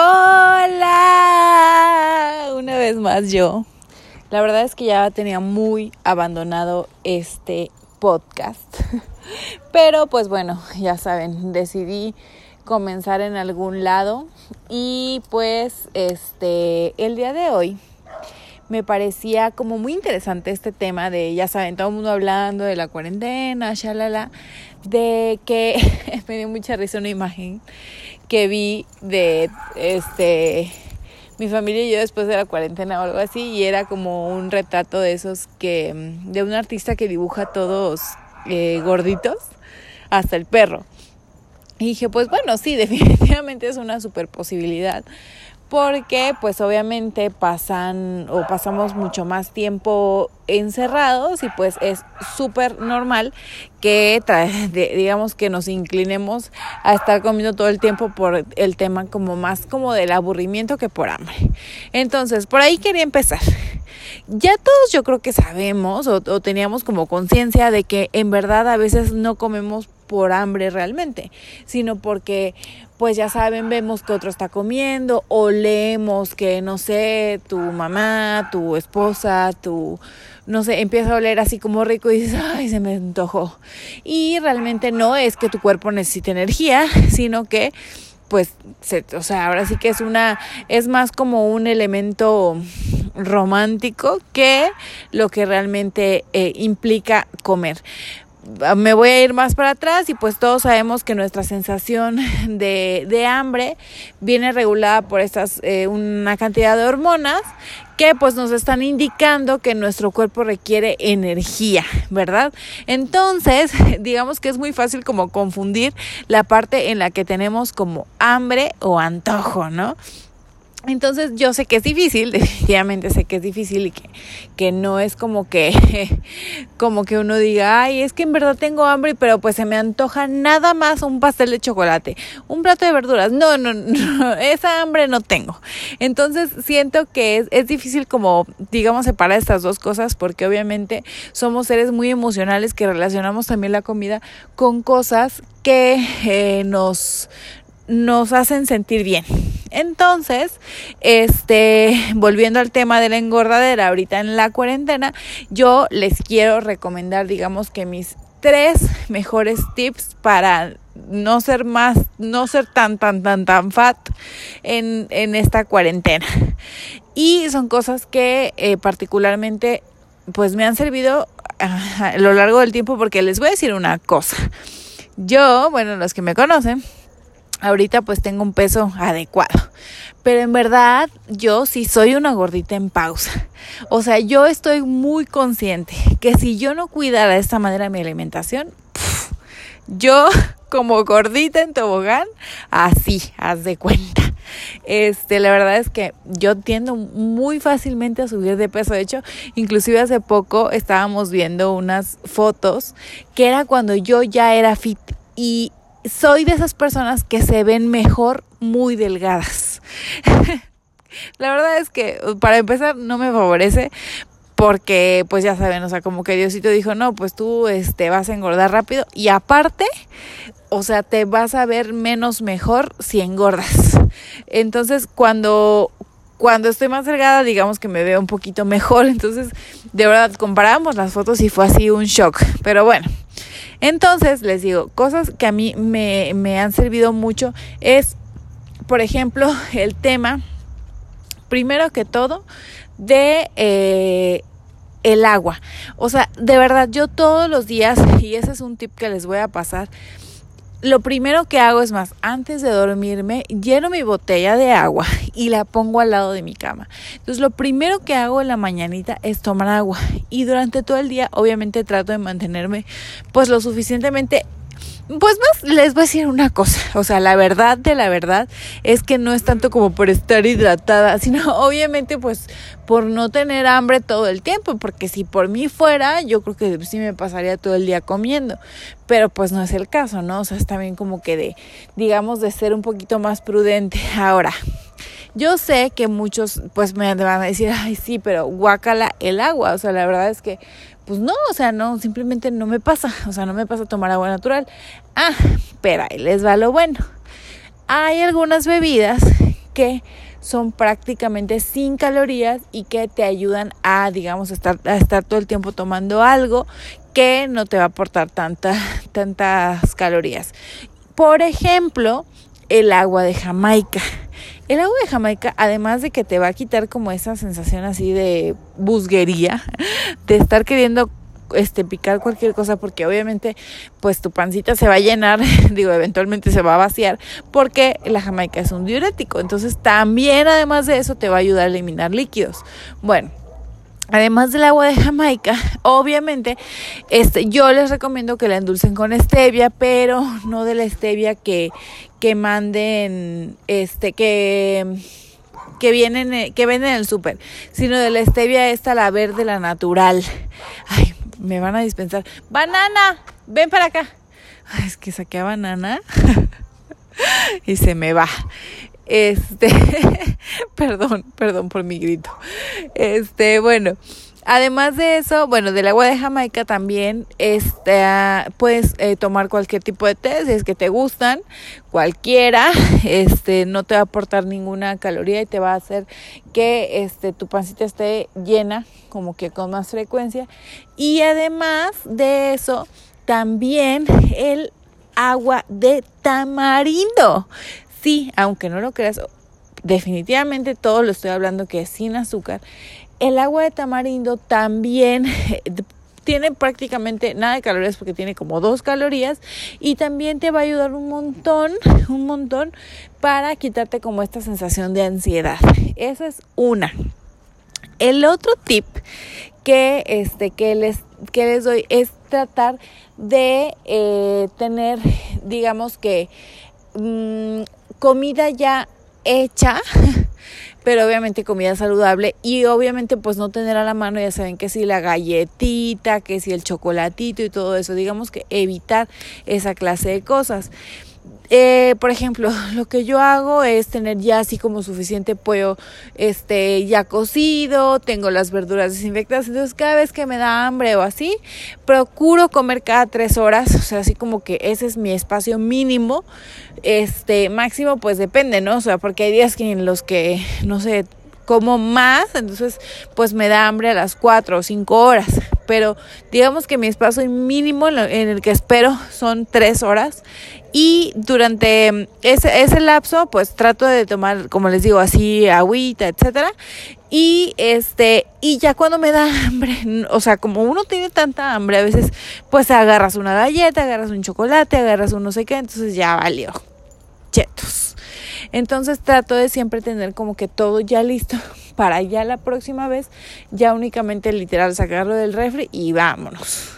Hola, una vez más yo. La verdad es que ya tenía muy abandonado este podcast. Pero pues bueno, ya saben, decidí comenzar en algún lado y pues este el día de hoy me parecía como muy interesante este tema de, ya saben, todo el mundo hablando de la cuarentena, shalala, de que me dio mucha risa una imagen que vi de este mi familia y yo después de la cuarentena o algo así y era como un retrato de esos que de un artista que dibuja todos eh, gorditos hasta el perro. Y dije pues bueno sí definitivamente es una super posibilidad porque pues obviamente pasan o pasamos mucho más tiempo encerrados y pues es súper normal que digamos que nos inclinemos a estar comiendo todo el tiempo por el tema como más como del aburrimiento que por hambre. Entonces, por ahí quería empezar. Ya todos yo creo que sabemos o, o teníamos como conciencia de que en verdad a veces no comemos por hambre realmente, sino porque pues ya saben, vemos que otro está comiendo o leemos que, no sé, tu mamá, tu esposa, tu, no sé, empieza a oler así como rico y dices, ay, se me antojó. Y realmente no es que tu cuerpo necesite energía, sino que pues, se, o sea, ahora sí que es una, es más como un elemento romántico que lo que realmente eh, implica comer me voy a ir más para atrás y pues todos sabemos que nuestra sensación de, de hambre viene regulada por estas, eh, una cantidad de hormonas que pues nos están indicando que nuestro cuerpo requiere energía, ¿verdad? Entonces, digamos que es muy fácil como confundir la parte en la que tenemos como hambre o antojo, ¿no? Entonces yo sé que es difícil, definitivamente sé que es difícil y que, que, no es como que, como que uno diga, ay, es que en verdad tengo hambre, pero pues se me antoja nada más un pastel de chocolate, un plato de verduras. No, no, no, esa hambre no tengo. Entonces siento que es, es difícil como, digamos, separar estas dos cosas porque obviamente somos seres muy emocionales que relacionamos también la comida con cosas que eh, nos, nos hacen sentir bien. Entonces, este, volviendo al tema de la engordadera ahorita en la cuarentena, yo les quiero recomendar, digamos que mis tres mejores tips para no ser más, no ser tan, tan, tan, tan fat en, en esta cuarentena. Y son cosas que eh, particularmente pues me han servido a lo largo del tiempo porque les voy a decir una cosa. Yo, bueno, los que me conocen, ahorita pues tengo un peso adecuado. Pero en verdad yo sí soy una gordita en pausa. O sea, yo estoy muy consciente que si yo no cuidara de esta manera mi alimentación, yo como gordita en tobogán, así, haz de cuenta. Este, la verdad es que yo tiendo muy fácilmente a subir de peso. De hecho, inclusive hace poco estábamos viendo unas fotos que era cuando yo ya era fit y soy de esas personas que se ven mejor muy delgadas. La verdad es que para empezar no me favorece porque pues ya saben, o sea, como que Diosito dijo, "No, pues tú este vas a engordar rápido y aparte, o sea, te vas a ver menos mejor si engordas." Entonces, cuando cuando estoy más delgada, digamos que me veo un poquito mejor. Entonces, de verdad, comparamos las fotos y fue así un shock. Pero bueno, entonces, les digo, cosas que a mí me, han servido mucho es, por ejemplo, el tema, primero que todo, de eh, el agua. O sea, de verdad, yo todos los días, y ese es un tip que les voy a pasar, lo primero que hago es más, antes de dormirme, lleno mi botella de agua y la pongo al lado de mi cama. Entonces, lo primero que hago en la mañanita es tomar agua y durante todo el día, obviamente, trato de mantenerme pues lo suficientemente pues más les voy a decir una cosa, o sea, la verdad de la verdad es que no es tanto como por estar hidratada, sino obviamente pues por no tener hambre todo el tiempo, porque si por mí fuera, yo creo que sí me pasaría todo el día comiendo, pero pues no es el caso, ¿no? O sea, es también como que de, digamos, de ser un poquito más prudente. Ahora, yo sé que muchos pues me van a decir, ay sí, pero guácala el agua, o sea, la verdad es que pues no, o sea, no, simplemente no me pasa, o sea, no me pasa tomar agua natural. Ah, pero ahí les va lo bueno. Hay algunas bebidas que son prácticamente sin calorías y que te ayudan a, digamos, estar, a estar todo el tiempo tomando algo que no te va a aportar tanta, tantas calorías. Por ejemplo, el agua de Jamaica. El agua de Jamaica, además de que te va a quitar como esa sensación así de busguería, de estar queriendo este picar cualquier cosa porque obviamente pues tu pancita se va a llenar, digo, eventualmente se va a vaciar porque la jamaica es un diurético, entonces también además de eso te va a ayudar a eliminar líquidos. Bueno, Además del agua de Jamaica, obviamente, este, yo les recomiendo que la endulcen con stevia, pero no de la stevia que, que manden, este, que que vienen que venden en el súper, sino de la stevia esta la verde la natural. Ay, me van a dispensar. Banana, ven para acá. es que saqué a banana y se me va. Este, perdón, perdón por mi grito. Este, bueno, Además de eso, bueno, del agua de Jamaica también este, puedes eh, tomar cualquier tipo de té, si es que te gustan, cualquiera, este, no te va a aportar ninguna caloría y te va a hacer que este, tu pancita esté llena como que con más frecuencia. Y además de eso, también el agua de tamarindo. Sí, aunque no lo creas, definitivamente todo lo estoy hablando que es sin azúcar. El agua de tamarindo también tiene prácticamente nada de calorías porque tiene como dos calorías y también te va a ayudar un montón, un montón para quitarte como esta sensación de ansiedad. Esa es una. El otro tip que, este, que, les, que les doy es tratar de eh, tener, digamos que, mm, comida ya hecha pero obviamente comida saludable y obviamente pues no tener a la mano, ya saben que si la galletita, que si el chocolatito y todo eso, digamos que evitar esa clase de cosas. Eh, por ejemplo, lo que yo hago es tener ya así como suficiente pollo este ya cocido, tengo las verduras desinfectadas, entonces cada vez que me da hambre o así, procuro comer cada tres horas, o sea, así como que ese es mi espacio mínimo, este máximo pues depende, ¿no? O sea, porque hay días que en los que, no sé, como más, entonces pues me da hambre a las cuatro o cinco horas. Pero digamos que mi espacio mínimo en el que espero son tres horas. Y durante ese, ese lapso pues trato de tomar como les digo así agüita etcétera. Y este y ya cuando me da hambre o sea como uno tiene tanta hambre a veces pues agarras una galleta agarras un chocolate agarras un no sé qué entonces ya valió. Chetos. Entonces trato de siempre tener como que todo ya listo para ya la próxima vez ya únicamente literal sacarlo del refri y vámonos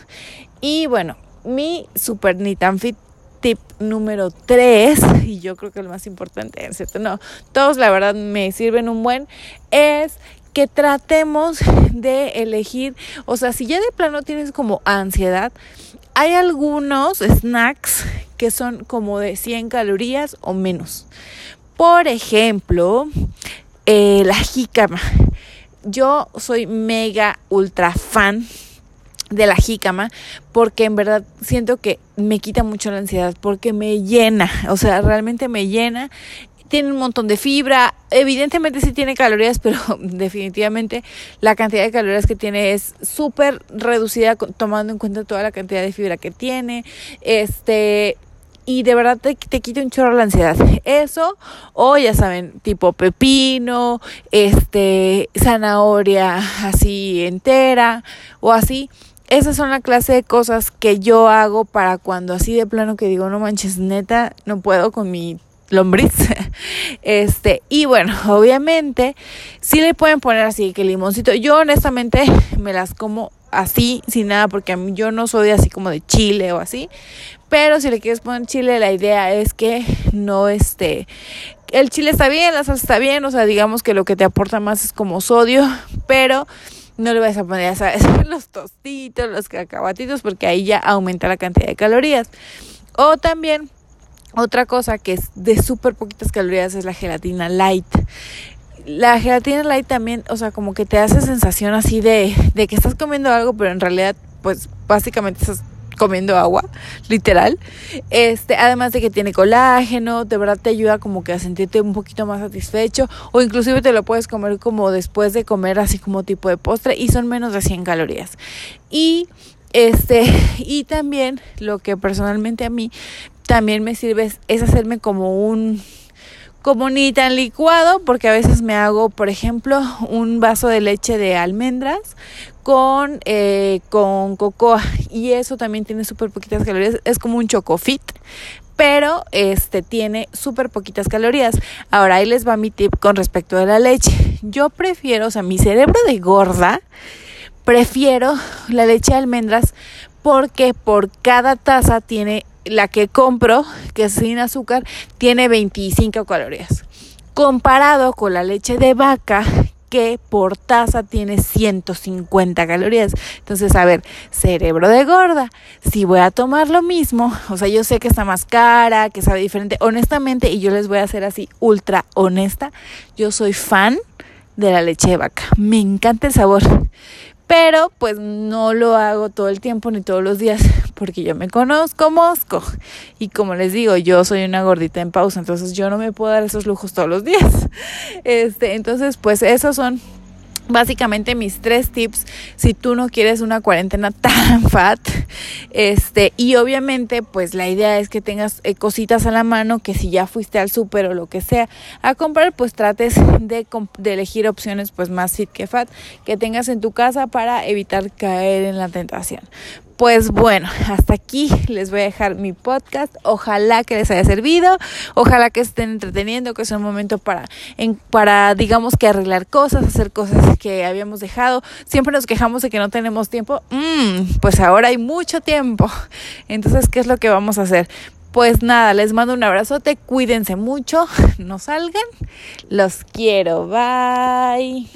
y bueno mi super ni tan fit tip número 3, y yo creo que el más importante, ¿cierto? No, todos la verdad me sirven un buen, es que tratemos de elegir, o sea, si ya de plano tienes como ansiedad, hay algunos snacks que son como de 100 calorías o menos. Por ejemplo, eh, la jícama. Yo soy mega ultra fan de la jícama porque en verdad siento que me quita mucho la ansiedad porque me llena, o sea, realmente me llena. Tiene un montón de fibra, evidentemente sí tiene calorías, pero definitivamente la cantidad de calorías que tiene es súper reducida tomando en cuenta toda la cantidad de fibra que tiene. Este, y de verdad te, te, quita un chorro la ansiedad. Eso, o ya saben, tipo pepino, este, zanahoria así entera, o así esas son la clase de cosas que yo hago para cuando así de plano que digo, no manches, neta, no puedo con mi lombriz. Este, y bueno, obviamente, sí le pueden poner así que limoncito. Yo honestamente me las como así, sin nada, porque a mí yo no soy así como de chile o así. Pero si le quieres poner chile, la idea es que no esté. El chile está bien, la salsa está bien, o sea, digamos que lo que te aporta más es como sodio, pero no le vas a poner, ¿sabes? los tostitos, los cacahuatitos, porque ahí ya aumenta la cantidad de calorías. O también, otra cosa que es de súper poquitas calorías es la gelatina light. La gelatina light también, o sea, como que te hace sensación así de, de que estás comiendo algo, pero en realidad, pues básicamente estás comiendo agua, literal. Este, además de que tiene colágeno, de verdad te ayuda como que a sentirte un poquito más satisfecho o inclusive te lo puedes comer como después de comer así como tipo de postre y son menos de 100 calorías. Y este, y también lo que personalmente a mí también me sirve es, hacerme como un como ni tan licuado, porque a veces me hago, por ejemplo, un vaso de leche de almendras con, eh, con cocoa y eso también tiene súper poquitas calorías, es como un chocofit, pero este tiene súper poquitas calorías. Ahora ahí les va mi tip con respecto de la leche. Yo prefiero, o sea, mi cerebro de gorda prefiero la leche de almendras porque por cada taza tiene la que compro, que es sin azúcar, tiene 25 calorías. Comparado con la leche de vaca, que por taza tiene 150 calorías. Entonces, a ver, cerebro de gorda, si voy a tomar lo mismo, o sea, yo sé que está más cara, que sabe diferente, honestamente, y yo les voy a hacer así ultra honesta, yo soy fan de la leche de vaca. Me encanta el sabor pero pues no lo hago todo el tiempo ni todos los días porque yo me conozco mosco. Y como les digo yo soy una gordita en pausa entonces yo no me puedo dar esos lujos todos los días. Este entonces pues esos son básicamente mis tres tips si tú no quieres una cuarentena tan fat. Este y obviamente pues la idea es que tengas eh, cositas a la mano que si ya fuiste al súper o lo que sea a comprar pues trates de, de elegir opciones pues más fit que fat que tengas en tu casa para evitar caer en la tentación pues bueno, hasta aquí les voy a dejar mi podcast. Ojalá que les haya servido, ojalá que estén entreteniendo, que sea un momento para, para digamos que arreglar cosas, hacer cosas que habíamos dejado. Siempre nos quejamos de que no tenemos tiempo. Mm, pues ahora hay mucho tiempo. Entonces, ¿qué es lo que vamos a hacer? Pues nada, les mando un abrazote, cuídense mucho, no salgan, los quiero, bye.